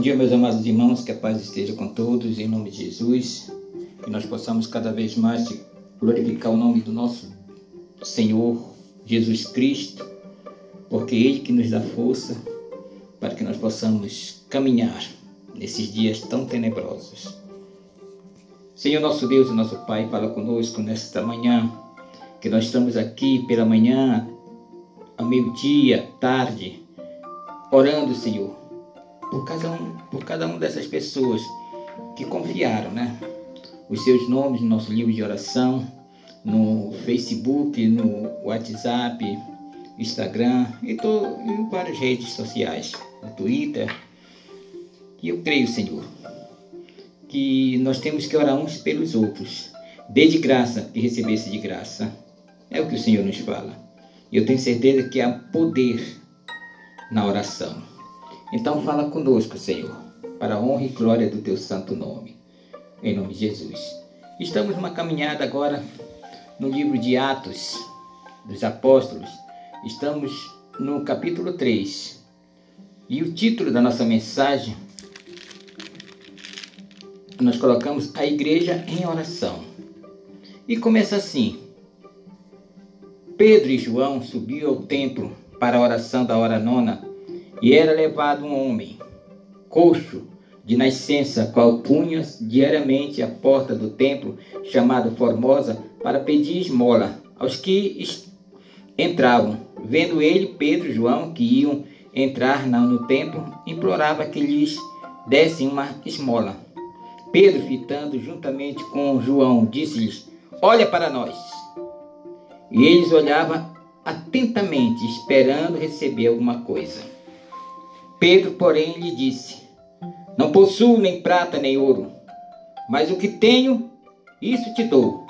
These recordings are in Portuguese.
Bom dia, meus amados irmãos, que a paz esteja com todos, em nome de Jesus, que nós possamos cada vez mais glorificar o nome do nosso Senhor Jesus Cristo, porque Ele que nos dá força para que nós possamos caminhar nesses dias tão tenebrosos. Senhor nosso Deus e nosso Pai, fala conosco nesta manhã, que nós estamos aqui pela manhã, ao meio-dia, tarde, orando, Senhor, por cada um, por cada uma dessas pessoas que confiaram, né? Os seus nomes no nosso livro de oração, no Facebook, no WhatsApp, Instagram e, to, e várias redes sociais, no Twitter. E eu creio, Senhor, que nós temos que orar uns pelos outros. Dê de graça e recebesse de graça. É o que o Senhor nos fala. E eu tenho certeza que há poder na oração. Então fala conosco, Senhor, para a honra e glória do teu santo nome. Em nome de Jesus. Estamos numa caminhada agora no livro de Atos dos Apóstolos. Estamos no capítulo 3. E o título da nossa mensagem nós colocamos a igreja em oração. E começa assim: Pedro e João subiu ao templo para a oração da hora nona e era levado um homem, coxo, de nascença, qual punha diariamente a porta do templo, chamado Formosa, para pedir esmola aos que entravam. Vendo ele, Pedro e João, que iam entrar no templo, implorava que lhes dessem uma esmola. Pedro, fitando juntamente com João, disse-lhes: Olha para nós. E eles olhavam atentamente, esperando receber alguma coisa. Pedro, porém, lhe disse: Não possuo nem prata nem ouro, mas o que tenho, isso te dou.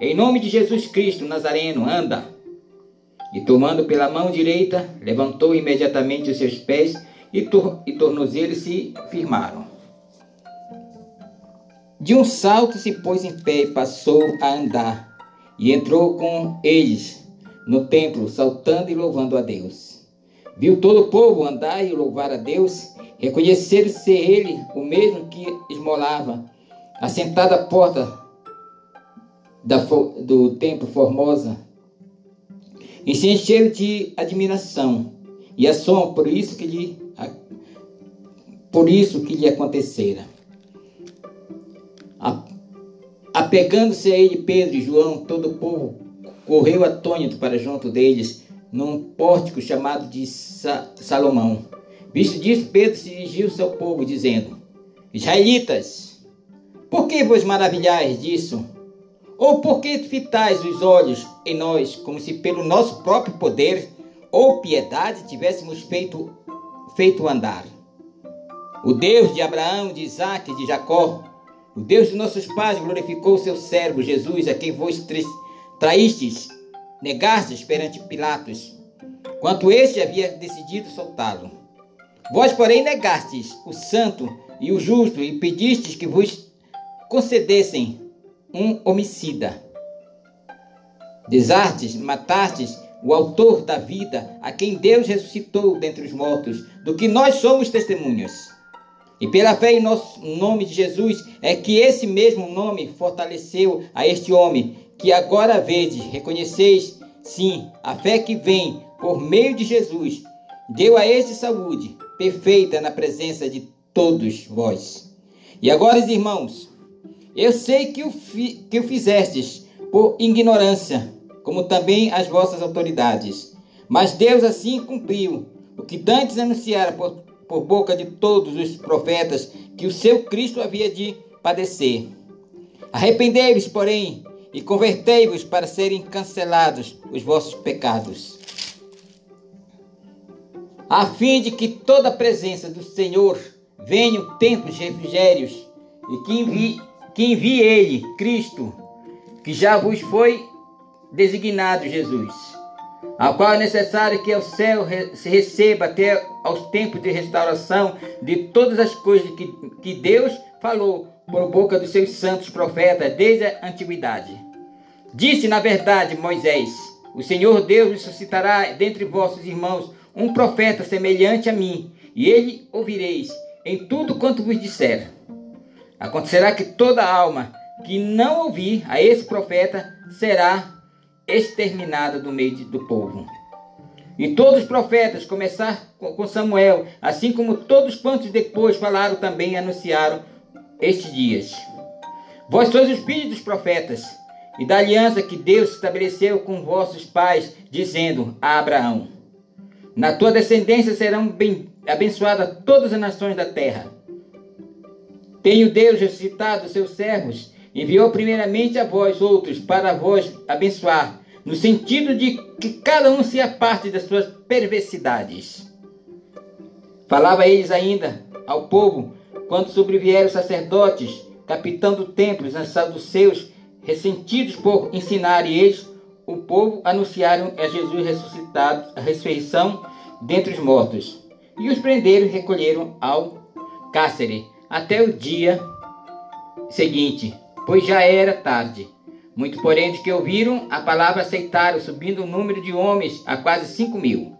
Em nome de Jesus Cristo Nazareno, anda. E tomando pela mão direita, levantou imediatamente os seus pés e, tor e tornozelos se firmaram. De um salto se pôs em pé e passou a andar, e entrou com eles no templo, saltando e louvando a Deus. Viu todo o povo andar e louvar a Deus, reconhecer ser ele o mesmo que esmolava, assentado à porta da, do templo Formosa, e se encheram de admiração e assombro por isso que lhe por isso que lhe acontecera. Apegando-se a ele Pedro e João, todo o povo correu atônito para junto deles num pórtico chamado de Sa Salomão. Visto disso, Pedro se dirigiu ao povo, dizendo: Israelitas, por que vos maravilhais disso? Ou por que fitais os olhos em nós, como se pelo nosso próprio poder ou piedade tivéssemos feito, feito andar? O Deus de Abraão, de Isaac e de Jacó, o Deus de nossos pais, glorificou seu servo Jesus, a quem vos traístes negastes perante Pilatos, quanto este havia decidido soltá-lo. Vós, porém, negastes o santo e o justo e pedistes que vos concedessem um homicida. Desartes, matastes o autor da vida, a quem Deus ressuscitou dentre os mortos, do que nós somos testemunhas. E pela fé em nosso nome de Jesus é que esse mesmo nome fortaleceu a este homem que agora vedes, reconheceis, sim, a fé que vem por meio de Jesus, deu a este saúde perfeita na presença de todos vós. E agora, irmãos, eu sei que o, fi, que o fizestes por ignorância, como também as vossas autoridades. Mas Deus assim cumpriu o que dantes anunciara por, por boca de todos os profetas que o seu Cristo havia de padecer. Arrependei-vos, porém, e convertei-vos para serem cancelados os vossos pecados, a fim de que toda a presença do Senhor venha o tempo de refrigérios e que envie, que envie Ele, Cristo, que já vos foi designado Jesus, ao qual é necessário que o céu se receba até aos tempos de restauração de todas as coisas que, que Deus falou por boca dos seus santos profetas desde a antiguidade. Disse, na verdade, Moisés: O Senhor Deus suscitará dentre vossos irmãos um profeta semelhante a mim, e ele ouvireis, em tudo quanto vos disser. Acontecerá que toda alma que não ouvir a esse profeta será exterminada do meio do povo. E todos os profetas, começar com Samuel, assim como todos quantos depois falaram também anunciaram estes dias. Vós sois os filhos dos profetas e da aliança que Deus estabeleceu com vossos pais, dizendo a Abraão: Na tua descendência serão abençoadas todas as nações da terra. Tenho Deus ressuscitado seus servos, enviou primeiramente a vós outros para vós abençoar, no sentido de que cada um se aparte das suas perversidades. Falava eles ainda ao povo quando sobrevieram sacerdotes, capitão do templo, os saduceus, ressentidos por ensinar eles, o povo anunciaram a Jesus ressuscitado, a ressurreição dentre os mortos. E os prenderam e recolheram ao cárcere até o dia seguinte, pois já era tarde. Muito, porém, dos que ouviram a palavra aceitaram, subindo o número de homens a quase cinco mil.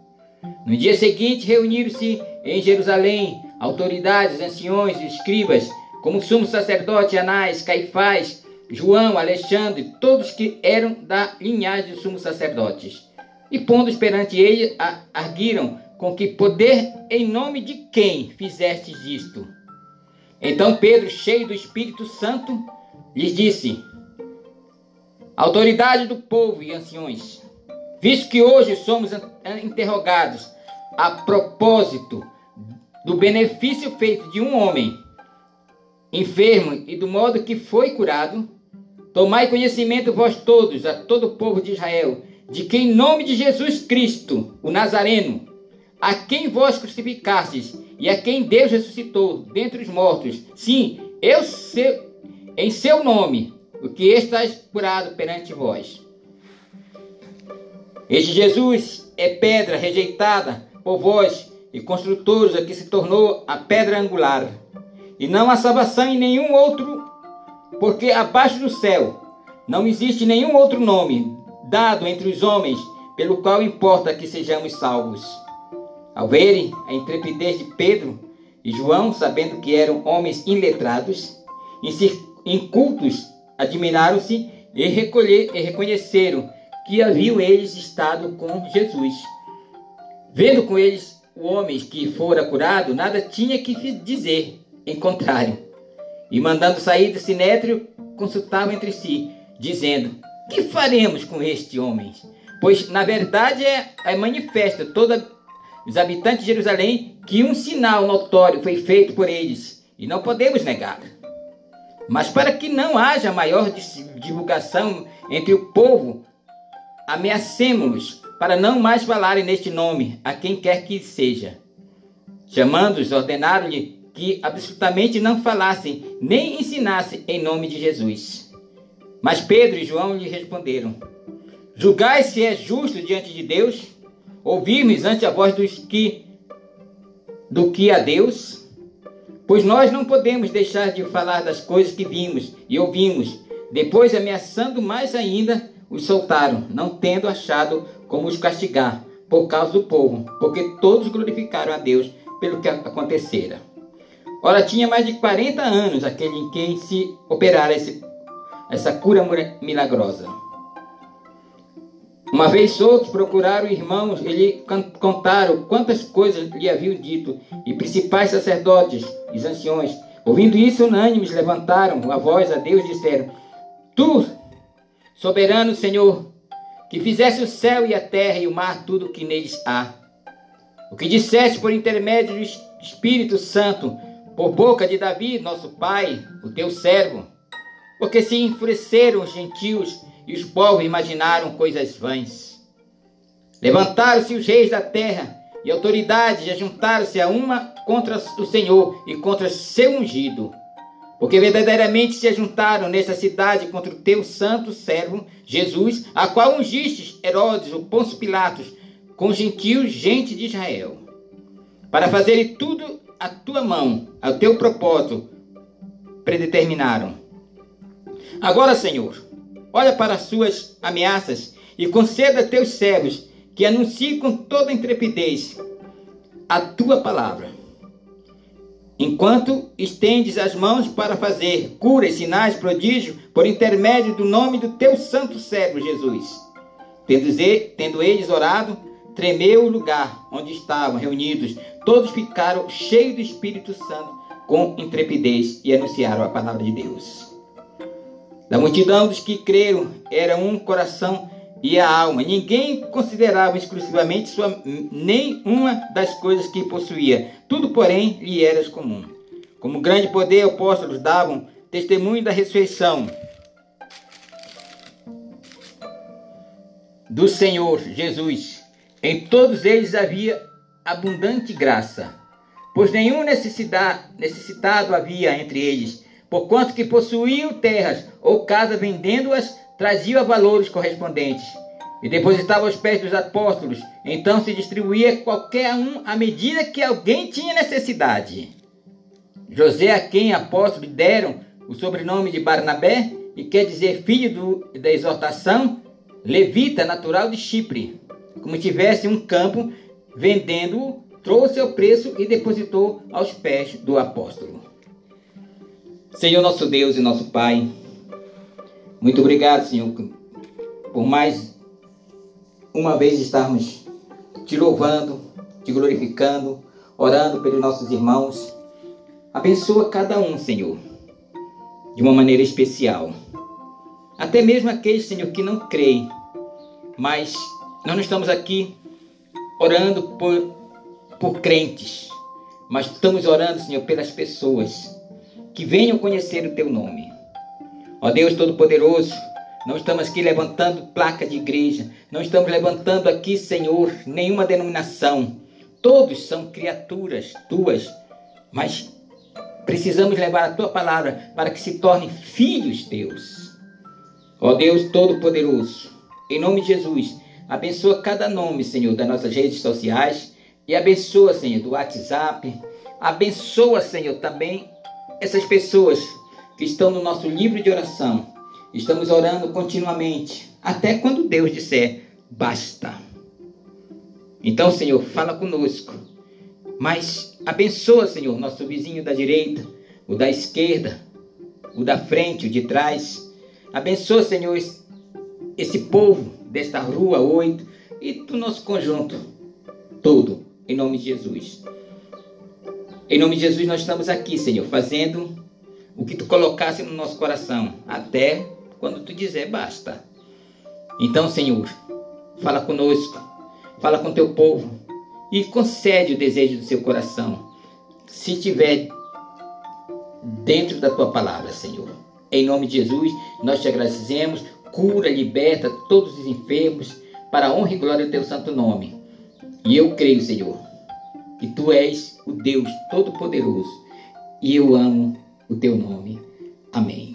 No dia seguinte, reuniram-se em Jerusalém autoridades, anciões e escribas, como sumo sacerdote Anás, Caifás, João, Alexandre, todos que eram da linhagem dos sumos sacerdotes. E pondo perante ele, arguiram com que poder em nome de quem fizestes isto. Então Pedro, cheio do Espírito Santo, lhes disse: autoridade do povo e anciões, visto que hoje somos interrogados a propósito do benefício feito de um homem enfermo e do modo que foi curado, tomai conhecimento vós todos, a todo o povo de Israel, de que em nome de Jesus Cristo, o Nazareno, a quem vós crucificastes e a quem Deus ressuscitou dentre os mortos, sim, eu seu, em seu nome o que está curado perante vós. Este Jesus é pedra rejeitada por vós e construtores, a que se tornou a pedra angular. E não há salvação em nenhum outro, porque abaixo do céu não existe nenhum outro nome dado entre os homens pelo qual importa que sejamos salvos. Ao verem a intrepidez de Pedro e João, sabendo que eram homens iletrados, incultos admiraram-se e, e reconheceram que haviam eles estado com Jesus. Vendo com eles o homem que fora curado, nada tinha que dizer, em contrário. E mandando sair do sinétrio, consultavam entre si, dizendo: Que faremos com este homem? Pois, na verdade, é, é manifesta todos os habitantes de Jerusalém que um sinal notório foi feito por eles, e não podemos negar. Mas para que não haja maior divulgação entre o povo, ameacemos-los para não mais falarem neste nome a quem quer que seja. Chamando-os, ordenaram-lhe que absolutamente não falassem nem ensinassem em nome de Jesus. Mas Pedro e João lhe responderam: Julgai se é justo diante de Deus ouvirmos ante a voz dos que do que a Deus Pois nós não podemos deixar de falar das coisas que vimos e ouvimos. Depois, ameaçando mais ainda, os soltaram, não tendo achado como os castigar, por causa do povo, porque todos glorificaram a Deus pelo que acontecera. Ora, tinha mais de 40 anos aquele em quem se operara esse, essa cura milagrosa. Uma vez outros procuraram irmãos e lhe contaram quantas coisas lhe haviam dito, e principais sacerdotes e anciões, ouvindo isso, unânimes levantaram a voz a Deus e disseram: Tu, soberano Senhor, que fizeste o céu e a terra e o mar, tudo o que neles há. O que disseste por intermédio do Espírito Santo, por boca de Davi, nosso pai, o teu servo, porque se enfureceram os gentios e os povos imaginaram coisas vãs. Levantaram-se os reis da terra e autoridades e juntaram-se a uma contra o Senhor e contra seu ungido. Porque verdadeiramente se ajuntaram nesta cidade contra o teu santo servo Jesus, a qual ungistes Herodes, o Pôncio Pilatos, com gentios, gente de Israel, para fazerem tudo a tua mão, ao teu propósito, predeterminaram. Agora, Senhor, olha para as suas ameaças e conceda a teus servos que anunciem com toda intrepidez a tua palavra. Enquanto estendes as mãos para fazer curas, sinais, prodígios, por intermédio do nome do teu santo servo Jesus. Tendo eles orado, tremeu o lugar onde estavam reunidos. Todos ficaram cheios do Espírito Santo com intrepidez e anunciaram a palavra de Deus. Da multidão dos que creram era um coração e a alma. Ninguém considerava exclusivamente sua, nenhuma das coisas que possuía. Tudo, porém, lhe era comum. Como grande poder, apóstolos davam testemunho da ressurreição do Senhor Jesus. Em todos eles havia abundante graça, pois nenhum necessitado havia entre eles, porquanto que possuíam terras ou casas vendendo-as trazia valores correspondentes e depositava aos pés dos apóstolos. Então se distribuía qualquer um à medida que alguém tinha necessidade. José, a quem apóstolos deram o sobrenome de Barnabé, e quer dizer filho do, da exortação, levita natural de Chipre, como tivesse um campo, vendendo-o, trouxe ao preço e depositou aos pés do apóstolo. Senhor nosso Deus e nosso Pai, muito obrigado, Senhor, por mais uma vez estarmos te louvando, te glorificando, orando pelos nossos irmãos. Abençoa cada um, Senhor, de uma maneira especial. Até mesmo aqueles, Senhor, que não creem, mas nós não estamos aqui orando por, por crentes, mas estamos orando, Senhor, pelas pessoas que venham conhecer o Teu nome. Ó Deus Todo-Poderoso, não estamos aqui levantando placa de igreja, não estamos levantando aqui, Senhor, nenhuma denominação. Todos são criaturas tuas, mas precisamos levar a tua palavra para que se tornem filhos teus. Ó Deus Todo-Poderoso, em nome de Jesus, abençoa cada nome, Senhor, das nossas redes sociais e abençoa, Senhor, do WhatsApp. Abençoa, Senhor, também essas pessoas que estão no nosso livro de oração. Estamos orando continuamente, até quando Deus disser basta. Então, Senhor, fala conosco. Mas abençoa, Senhor, nosso vizinho da direita, o da esquerda, o da frente, o de trás. Abençoa, Senhor, esse povo desta rua 8 e do nosso conjunto todo, em nome de Jesus. Em nome de Jesus, nós estamos aqui, Senhor, fazendo o que tu colocasse no nosso coração, até quando tu dizer basta. Então, Senhor, fala conosco, fala com teu povo e concede o desejo do seu coração, se tiver dentro da tua palavra, Senhor. Em nome de Jesus, nós te agradecemos, cura, liberta todos os enfermos, para a honra e glória do teu santo nome. E eu creio, Senhor, que tu és o Deus Todo-Poderoso, e eu amo o teu nome. Amém.